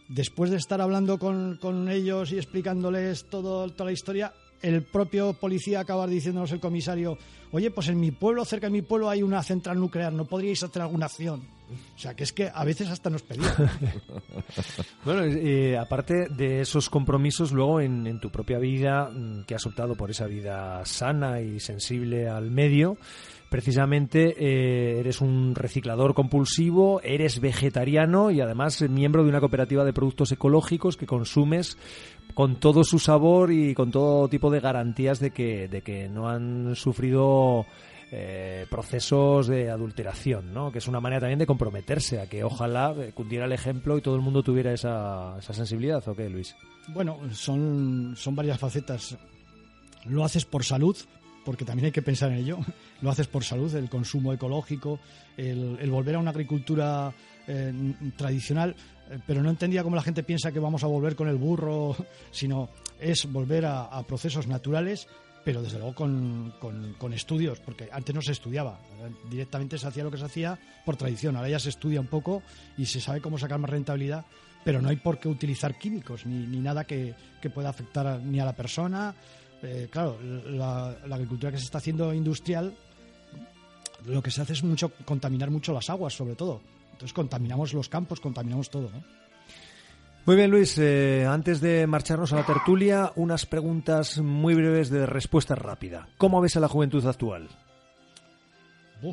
después de estar hablando con, con ellos y explicándoles todo, toda la historia, el propio policía acaba diciéndonos el comisario, oye, pues en mi pueblo, cerca de mi pueblo, hay una central nuclear, ¿no podríais hacer alguna acción? O sea, que es que a veces hasta nos pedían. Bueno, aparte de esos compromisos, luego en, en tu propia vida, mm, que has optado por esa vida sana y sensible al medio, precisamente eh, eres un reciclador compulsivo, eres vegetariano y además miembro de una cooperativa de productos ecológicos que consumes con todo su sabor y con todo tipo de garantías de que, de que no han sufrido eh, procesos de adulteración, ¿no? que es una manera también de comprometerse a que ojalá eh, cundiera el ejemplo y todo el mundo tuviera esa, esa sensibilidad, ¿o qué, Luis? Bueno, son, son varias facetas. Lo haces por salud, porque también hay que pensar en ello. Lo haces por salud, el consumo ecológico, el, el volver a una agricultura eh, tradicional, eh, pero no entendía cómo la gente piensa que vamos a volver con el burro, sino es volver a, procesos naturales, pero desde luego con, con- estudios, porque antes no se estudiaba, directamente se hacía lo que se hacía por tradición, ahora ya se estudia un poco y se sabe cómo sacar más rentabilidad, pero no hay por qué utilizar químicos ni, ni nada que, que pueda afectar a- ni a la persona. Eh, claro, la, la agricultura que se está haciendo industrial, lo que se hace es mucho contaminar mucho las aguas, sobre todo. Entonces contaminamos los campos, contaminamos todo. ¿no? Muy bien, Luis. eh, antes de marcharnos a la tertulia, unas preguntas muy breves de respuesta rápida. ¿Cómo ves a la juventud actual?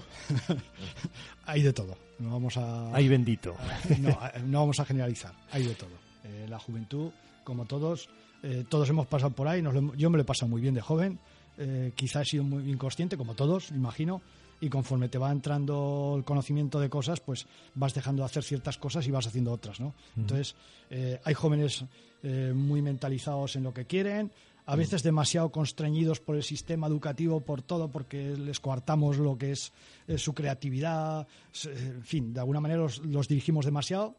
Hay de todo. No vamos a, Ay, bendito. no, eh, no vamos a generalizar. Hay de todo. Eh, la juventud, como todos, eh, todos hemos pasado por ahí. nos lo hemos- yo me lo he pasado muy bien de joven. Eh, quizá he sido muy inconsciente, como todos, imagino. Y conforme te va entrando el conocimiento de cosas, pues vas dejando de hacer ciertas cosas y vas haciendo otras, ¿no? Entonces, eh, hay jóvenes eh, muy mentalizados en lo que quieren, a veces demasiado constreñidos por el sistema educativo, por todo, porque les coartamos lo que es eh, su creatividad, eh, en fin, de alguna manera los, los dirigimos demasiado.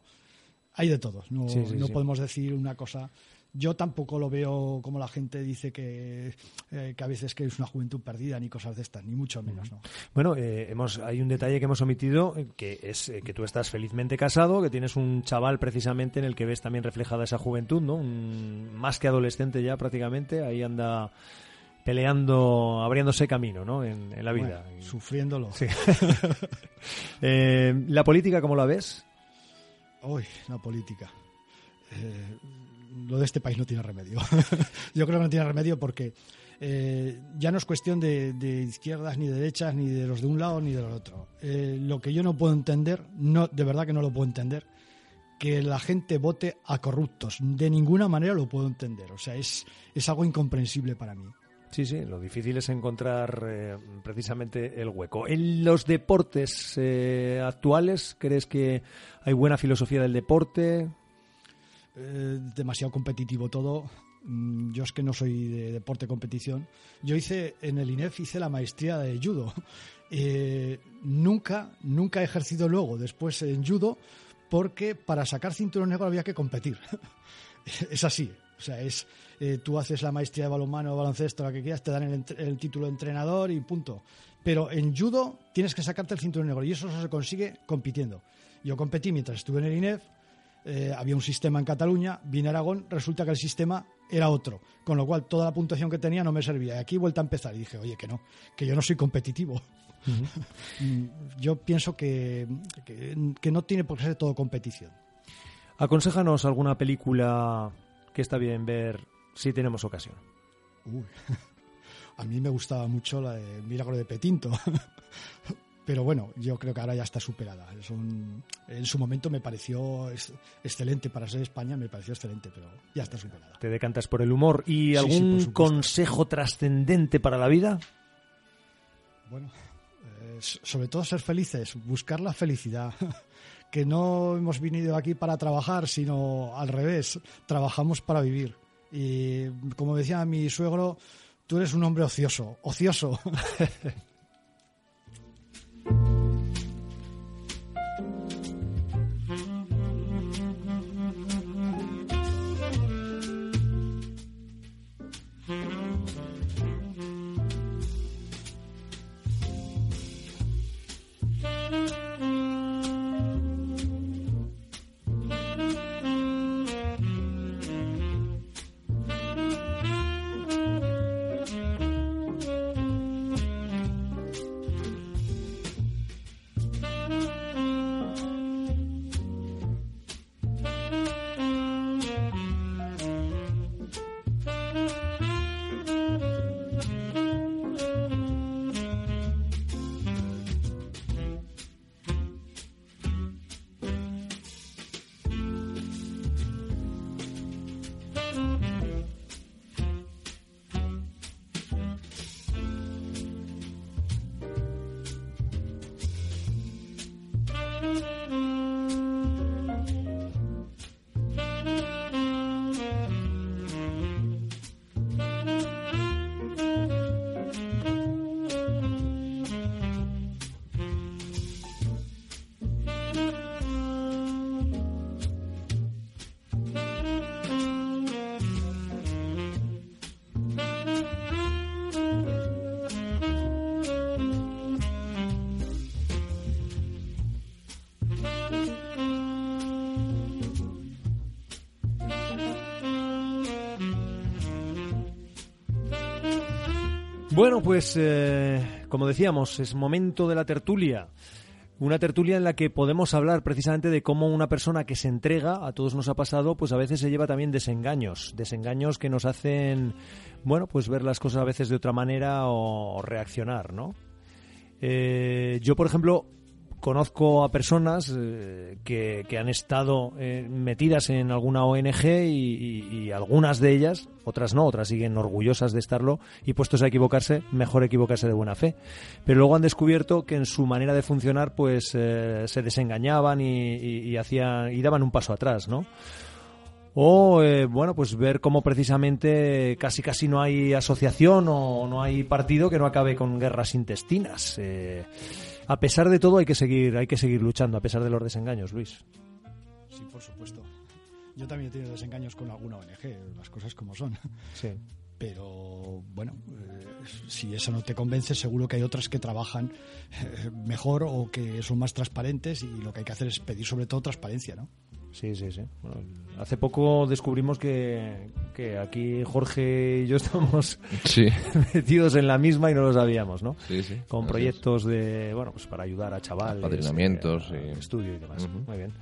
Hay de todos, no, Sí, sí, no sí. podemos decir una cosa. Yo tampoco lo veo como la gente dice que, eh, que a veces que es una juventud perdida ni cosas de estas, ni mucho menos, ¿no? Bueno, eh, hemos, hay un detalle que hemos omitido, eh, que es eh, que tú estás felizmente casado, que tienes un chaval precisamente en el que ves también reflejada esa juventud, ¿no? Un- más que adolescente ya prácticamente, ahí anda peleando, abriéndose camino, ¿no? En, en la vida. Bueno, sufriéndolo. Sí. ¿La política cómo la ves? Uy, la política. Eh, lo de este país no tiene remedio. Yo creo que no tiene remedio porque eh, ya no es cuestión de, izquierdas ni de derechas, ni de los de un lado ni de los otro. Eh, lo que yo no puedo entender, no, de verdad que no lo puedo entender, que la gente vote a corruptos. De ninguna manera lo puedo entender. O sea, es, es algo incomprensible para mí. Sí, sí, lo difícil es encontrar eh, precisamente el hueco. En los deportes actuales, ¿crees que hay buena filosofía del deporte? Eh, demasiado competitivo todo. Mm, Yo es que no soy de deporte competición. Yo hice en el INEF hice la maestría de judo. Eh, nunca, nunca he ejercido luego después en judo porque para sacar cinturón negro había que competir. es así. O sea, es eh, tú haces la maestría de balonmano o baloncesto, la que quieras, te dan el, el título de entrenador y punto. Pero en judo tienes que sacarte el cinturón negro y eso se consigue compitiendo. Yo competí mientras estuve en el INEF, eh, había un sistema en Cataluña, vine a Aragón, resulta que el sistema era otro, con lo cual toda la puntuación que tenía no me servía. Y aquí he vuelto a empezar y dije, oye, que no, que yo no soy competitivo. Mm, yo pienso que, que, que no tiene por qué ser todo competición. Aconséjanos alguna película que está bien ver si tenemos ocasión. Uy. A mí me gustaba mucho la de Milagro de Petinto. Pero bueno, yo creo que ahora ya está superada. Es un- en su momento me pareció ex- excelente para ser España, me pareció excelente, pero ya está superada. Te decantas por el humor y Sí, sí, algún consejo trascendente para la vida. Bueno, eh, sobre todo ser felices, buscar la felicidad. Que no hemos venido aquí para trabajar, sino al revés, trabajamos para vivir. Y como decía mi suegro, tú eres un hombre ocioso, ocioso. Bueno, pues eh, como decíamos, es momento de la tertulia. Una tertulia en la que podemos hablar precisamente de cómo una persona que se entrega, a todos nos ha pasado, pues a veces se lleva también desengaños, desengaños que nos hacen, bueno, pues ver las cosas a veces de otra manera o, reaccionar, ¿no? Eh, yo, por ejemplo, conozco a personas eh, que, han estado eh, metidas en alguna ONG y, algunas de ellas, otras no, otras siguen orgullosas de estarlo y puestos a equivocarse, mejor equivocarse de buena fe. Pero luego han descubierto que en su manera de funcionar pues eh, se desengañaban y, y- hacían y daban un paso atrás, ¿no? O, eh, bueno, pues ver cómo precisamente casi casi no hay asociación o no hay partido que no acabe con guerras intestinas. A pesar de todo hay que seguir, hay que seguir luchando, a pesar de los desengaños, Luis. Sí, por supuesto. Yo también he tenido desengaños con alguna ONG, las cosas como son. Sí. Pero bueno, eh, si eso no te convence, seguro que hay otras que trabajan eh, mejor o que son más transparentes y lo que hay que hacer es pedir sobre todo transparencia, ¿no? Sí, sí, sí. Bueno, hace poco descubrimos que, que aquí Jorge y yo estamos Sí, metidos en la misma y no lo sabíamos, ¿no? sí, sí. Con Así proyectos de, bueno, pues para ayudar a chavales. Apadrinamientos, eh, sí. Estudio y demás. Muy bien.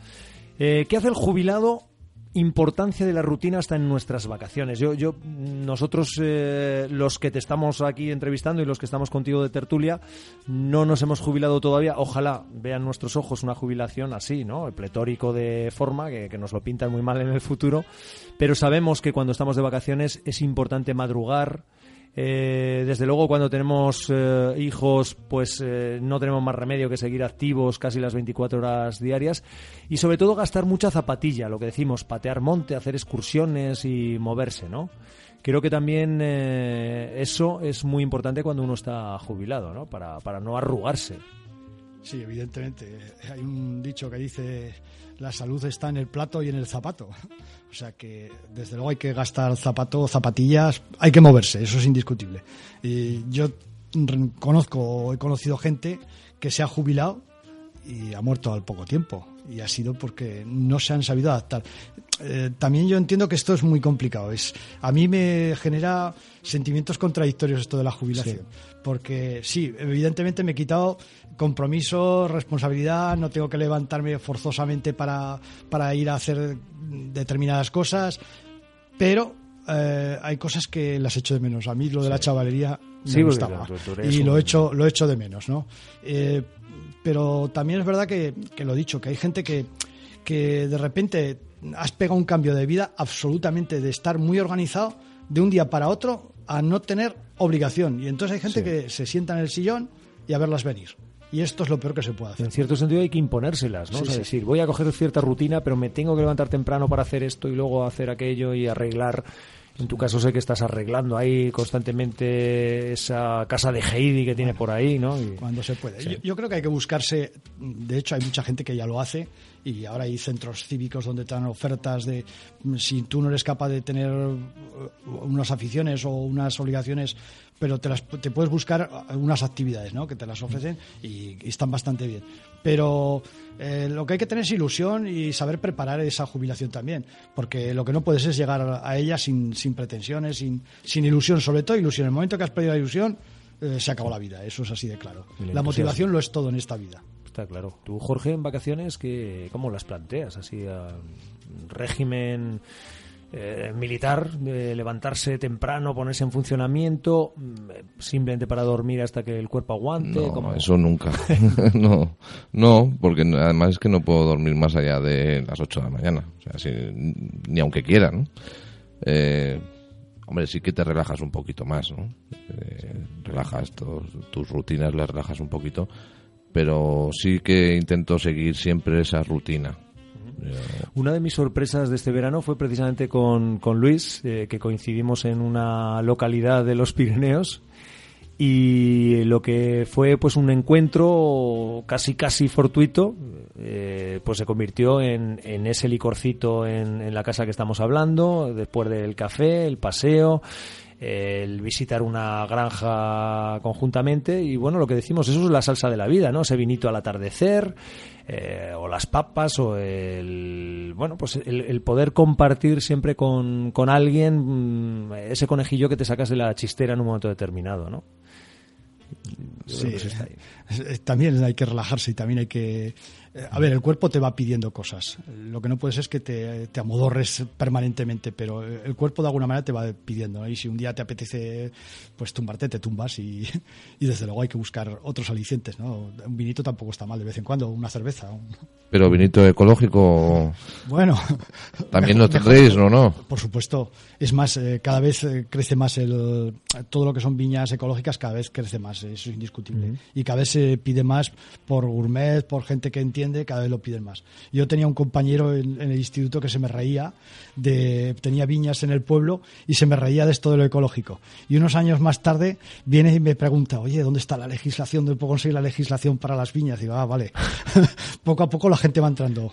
Eh, ¿Qué hace el jubilado? Importancia de la rutina hasta en nuestras vacaciones. Yo, yo, nosotros, eh, los que te estamos aquí entrevistando y los que estamos contigo de tertulia, no nos hemos jubilado todavía. Ojalá vean nuestros ojos una jubilación así, ¿no? Pletórico de forma, que nos lo pintan muy mal en el futuro. Pero sabemos que cuando estamos de vacaciones es importante madrugar, eh, desde luego, cuando tenemos eh, hijos, pues eh, no tenemos más remedio que seguir activos casi las 24 horas diarias y sobre todo gastar mucha zapatilla, lo que decimos, patear monte, hacer excursiones y moverse, ¿no? Creo que también eh, eso es muy importante cuando uno está jubilado, ¿no? Para, para no arrugarse. Sí, evidentemente. Hay un dicho que dice la salud está en el plato y en el zapato. O sea que desde luego hay que gastar zapato, zapatillas, hay que moverse, eso es indiscutible. Y yo conozco, he conocido gente que se ha jubilado y ha muerto al poco tiempo. Y ha sido porque no se han sabido adaptar. Eh, también yo entiendo que esto es muy complicado. Es, a mí me genera sentimientos contradictorios esto de la jubilación. Porque sí, evidentemente me he quitado compromiso, responsabilidad, no tengo que levantarme forzosamente para, para ir a hacer determinadas cosas, pero eh, hay cosas que las echo de menos. A mí lo de la chavalería me Sí, gustaba. y lo un- echo, lo echo de menos, ¿no? Eh, pero también es verdad que, que lo he dicho, que hay gente que, que de repente has pegado un cambio de vida absolutamente de estar muy organizado de un día para otro a no tener obligación. Y entonces hay gente que se sienta en el sillón y a verlas venir. Y esto es lo peor que se puede hacer. En cierto sentido hay que imponérselas, ¿no? Sí, o sea, sí. decir, voy a coger cierta rutina, pero me tengo que levantar temprano para hacer esto y luego hacer aquello y arreglar. En tu caso sé que estás arreglando ahí constantemente esa casa de Heidi que tiene por ahí, ¿no? Y- cuando se puede. Yo, yo creo que hay que buscarse, de hecho hay mucha gente que ya lo hace y ahora hay centros cívicos donde te dan ofertas de mm, si tú no eres capaz de tener eh, unas aficiones o unas obligaciones, pero te, las, te puedes buscar unas actividades ¿no? que te las ofrecen y, y están bastante bien. Pero eh, lo que hay que tener es ilusión y saber preparar esa jubilación también, porque lo que no puedes es llegar a ella sin, sin pretensiones, sin, sin ilusión, sobre todo ilusión. En el momento que has perdido la ilusión, eh, se acabó la vida, eso es así de claro. La motivación lo es todo en esta vida. Está claro. Tú, Jorge, en vacaciones, ¿qué, ¿cómo las planteas? Así, a régimen eh, militar, levantarse temprano, ponerse en funcionamiento, mm, simplemente para dormir hasta que el cuerpo aguante. No, eso nunca. no, no, porque además es que no puedo dormir más allá de las 8 de la mañana. O sea, si- ni aunque quiera, ¿no? Eh, hombre, sí que te relajas un poquito más, ¿no? Eh, relajas tus, tus rutinas, las relajas un poquito, pero sí que intento seguir siempre esa rutina. Una de mis sorpresas de este verano fue precisamente con, con Luis, eh, que coincidimos en una localidad de los Pirineos y lo que fue pues un encuentro casi casi fortuito eh, pues se convirtió en, ese licorcito en, en la casa que estamos hablando después del café el paseo el visitar una granja conjuntamente y bueno lo que decimos eso es la salsa de la vida no ese vinito al atardecer eh, o las papas o el bueno pues el, el poder compartir siempre con, con alguien mm, ese conejillo que te sacas de la chistera en un momento determinado no ahí. Eh, También hay que relajarse y también hay que... eh, A ver, el cuerpo te va pidiendo cosas. Lo que no puedes es que te, te amodorres permanentemente, pero el cuerpo de alguna manera te va pidiendo. ¿no? Y si un día te apetece pues tumbarte, te tumbas y, y desde luego hay que buscar otros alicientes. ¿no? Un vinito tampoco está mal de vez en cuando, una cerveza. un- pero vinito ecológico Bueno, también lo tendréis, ¿no? no? por supuesto. Es más, eh, cada vez eh, crece más el, todo lo que son viñas ecológicas, cada vez crece más, eso es indiscutible. Y cada vez se pide más por gourmet, por gente que entiende, cada vez lo piden más. Yo tenía un compañero en, en el instituto que se me reía de, tenía viñas en el pueblo y se me reía de esto de lo ecológico. Y unos años más tarde viene y me pregunta, oye, ¿dónde está la legislación? ¿Dónde puedo conseguir la legislación para las viñas? Digo, ah, vale. poco a poco la gente va entrando.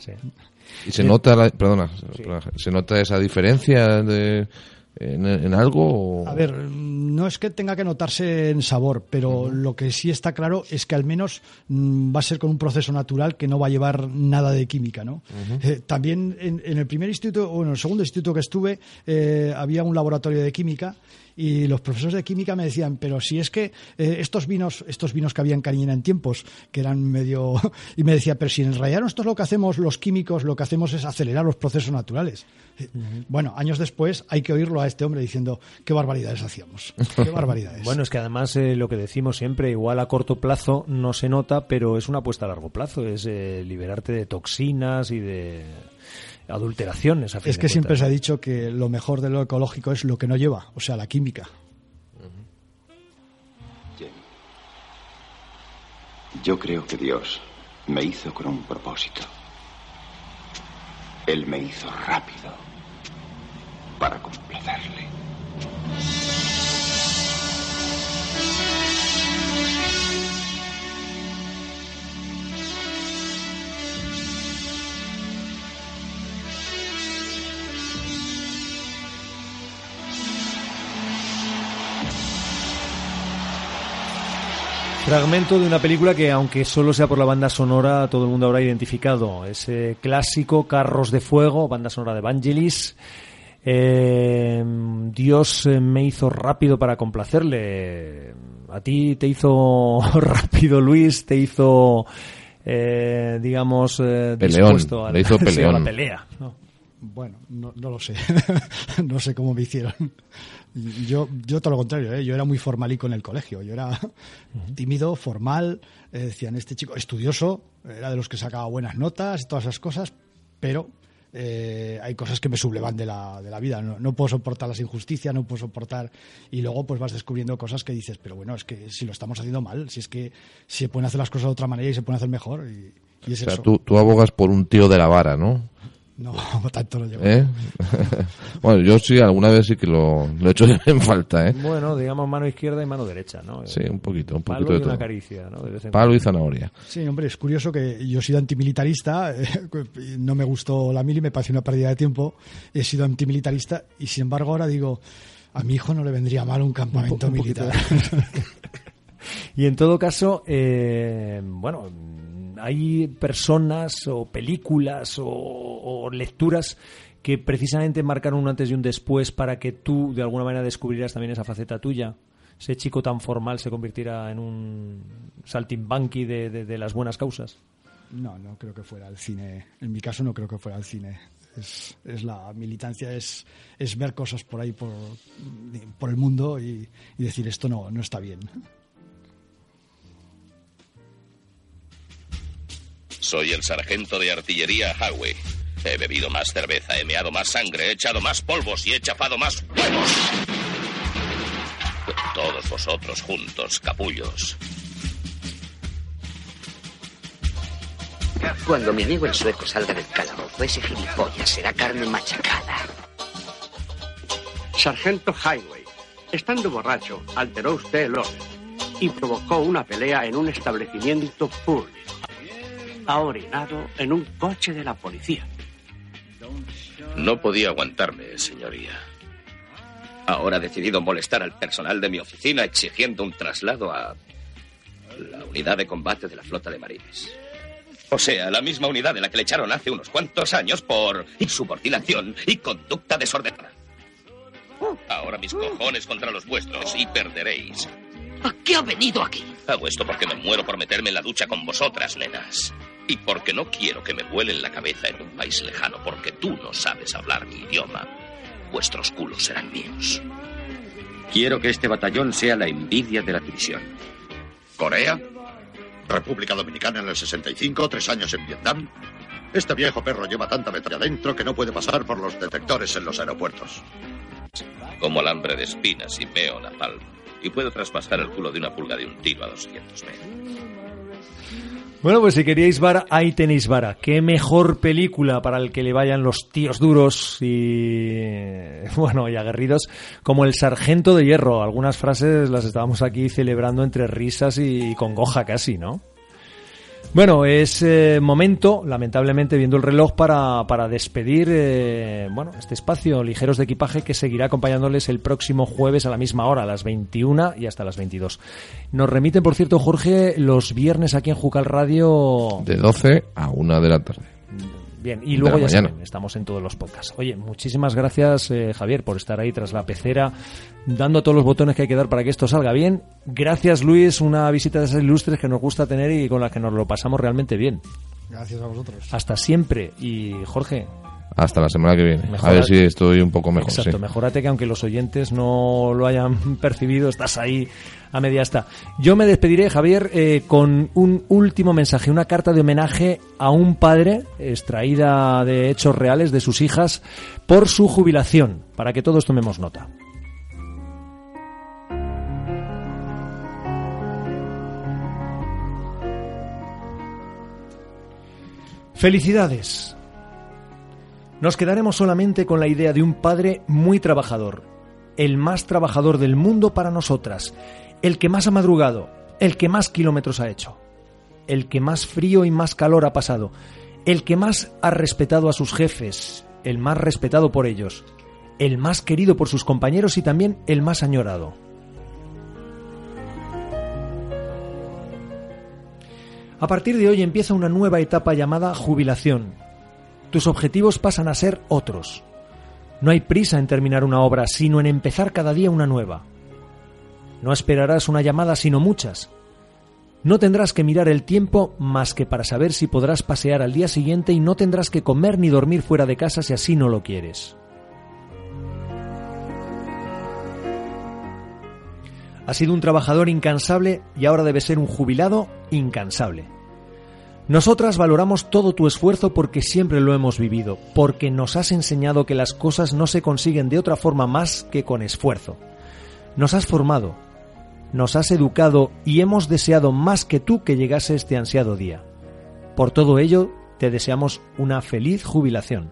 Y se nota, la, perdona, perdona, se nota esa diferencia de, en, en algo. o- A ver, no es que tenga que notarse en sabor, pero lo que sí está claro es que al menos mm, va a ser con un proceso natural que no va a llevar nada de química, ¿no? Eh, también en, en el primer instituto, o en el segundo instituto que estuve, eh, había un laboratorio de química y los profesores de química me decían, pero si es que eh, estos vinos, estos vinos que había en Cariñena en tiempos, que eran medio... y me decía, pero si en realidad nosotros lo que hacemos, los químicos, lo que hacemos es acelerar los procesos naturales. Bueno, años después hay que oírlo a este hombre diciendo, qué barbaridades hacíamos, qué barbaridades. Bueno, es que además eh, lo que decimos siempre, igual a corto plazo no se nota, pero es una apuesta a largo plazo, es eh, liberarte de toxinas y de adulteraciones. a fin es de que siempre cuentas, se ha dicho que lo mejor de lo ecológico es lo que no lleva, o sea, la química. Jenny, yo creo que Dios me hizo con un propósito. Él me hizo rápido para complacerle. Fragmento de una película que, aunque solo sea por la banda sonora, todo el mundo habrá identificado. Ese clásico Carros de Fuego, banda sonora de Vangelis. Eh, Dios me hizo rápido para complacerle. A ti te hizo rápido, Luis, te hizo, eh, digamos, eh, dispuesto a, le hizo a la pelea. ¿no? Bueno, no, no lo sé. no sé cómo me hicieron. Yo, yo todo lo contrario, ¿eh? yo era muy formalico en el colegio. Yo era tímido, formal. eh, decían, este chico estudioso, era de los que sacaba buenas notas y todas esas cosas, pero eh, hay cosas que me sublevan de la, de la vida. No, no puedo soportar las injusticias, no puedo soportar. Y luego, pues vas descubriendo cosas que dices, pero bueno, es que si lo estamos haciendo mal, si es que se pueden hacer las cosas de otra manera y se pueden hacer mejor. Y, y es O sea, eso. tú, tú abogas por un tío de la vara, ¿no? No, tanto lo llevo. ¿Eh? bueno, yo sí, alguna vez sí que lo, lo he hecho en falta, ¿eh? Bueno, digamos mano izquierda y mano derecha, ¿no? Sí, un poquito, un Palo poquito y de una todo. caricia, ¿no? De vez en Palo y zanahoria. Sí, hombre, es curioso que yo he sido antimilitarista, eh, no me gustó la mili, me pareció una pérdida de tiempo, he sido antimilitarista y sin embargo ahora digo, a mi hijo no le vendría mal un campamento un militar. Y en todo caso, eh, bueno, hay personas o películas o, lecturas que precisamente marcaron un antes y un después para que tú de alguna manera descubrieras también esa faceta tuya. Ese chico tan formal se convirtiera en un saltimbanqui de, de, de las buenas causas. No, no creo que fuera el cine. En mi caso no creo que fuera el cine. Es, es la militancia, es, es ver cosas por ahí, por, por el mundo y, y decir esto no, no está bien. Soy el sargento de artillería Howe. He bebido más cerveza, he meado más sangre, he echado más polvos y he chafado más huevos. Todos vosotros juntos, capullos. Cuando mi amigo el sueco salga del calabozo, ese gilipollas será carne machacada. Sargento Highway, estando borracho, alteró usted el orden y provocó una pelea en un establecimiento público. Ha orinado en un coche de la policía. No podía aguantarme, señoría. Ahora ha decidido molestar al personal de mi oficina exigiendo un traslado a la unidad de combate de la flota de marines. O sea, la misma unidad de la que le echaron hace unos cuantos años por insubordinación y conducta desordenada. Ahora mis cojones contra los vuestros y perderéis. ¿A qué ha venido aquí? Hago esto porque me muero por meterme en la ducha con vosotras, nenas. Y porque no quiero que me vuelen la cabeza en un país lejano, porque tú no sabes hablar mi idioma. Vuestros culos serán míos. Quiero que este batallón sea la envidia de la división. Corea, República Dominicana en el 65, tres años en Vietnam. Este viejo perro lleva tanta metralla dentro que no puede pasar por los detectores en los aeropuertos. Como alambre de espinas y meo napalm. Y puedo traspasar el culo de una pulga de un tiro a 200 metros. Bueno, pues si queríais vara, ahí tenéis vara. Qué mejor película para el que le vayan los tíos duros y bueno, y aguerridos como El Sargento de Hierro. Algunas frases las estábamos aquí celebrando entre risas y congoja casi, ¿no? Bueno, es eh, momento, lamentablemente, viendo el reloj, para, para despedir eh, bueno, este espacio Ligeros de Equipaje que seguirá acompañándoles el próximo jueves a la misma hora, a las 21 y hasta las 22. Nos remiten, por cierto, Jorge, los viernes aquí en Jucal Radio. De 12 a 1 de la tarde. Bien, y luego ya mañana. saben, estamos en todos los podcasts. Oye, muchísimas gracias, eh, Javier, por estar ahí tras la pecera, dando todos los botones que hay que dar para que esto salga bien. Gracias, Luis, una visita de esas ilustres que nos gusta tener y con las que nos lo pasamos realmente bien. Gracias a vosotros. Hasta siempre. Y Jorge, Hasta la semana que viene. A ver si estoy un poco mejor. exacto, sí. mejorate que aunque los oyentes no lo hayan percibido, estás ahí a media hasta. Yo me despediré, Javier, eh, con un último mensaje, una carta de homenaje a un padre, extraída de hechos reales de sus hijas, por su jubilación, para que todos tomemos nota. Felicidades. Nos quedaremos solamente con la idea de un padre muy trabajador, el más trabajador del mundo para nosotras, el que más ha madrugado, el que más kilómetros ha hecho, el que más frío y más calor ha pasado, el que más ha respetado a sus jefes, el más respetado por ellos, el más querido por sus compañeros y también el más añorado. A partir de hoy empieza una nueva etapa llamada jubilación. Tus objetivos pasan a ser otros. No hay prisa en terminar una obra, sino en empezar cada día una nueva. No esperarás una llamada, sino muchas. No tendrás que mirar el tiempo más que para saber si podrás pasear al día siguiente y no tendrás que comer ni dormir fuera de casa si así no lo quieres. Has sido un trabajador incansable y ahora debes ser un jubilado incansable. Nosotras valoramos todo tu esfuerzo porque siempre lo hemos vivido, porque nos has enseñado que las cosas no se consiguen de otra forma más que con esfuerzo. Nos has formado, nos has educado y hemos deseado más que tú que llegase este ansiado día. Por todo ello, te deseamos una feliz jubilación.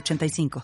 906985.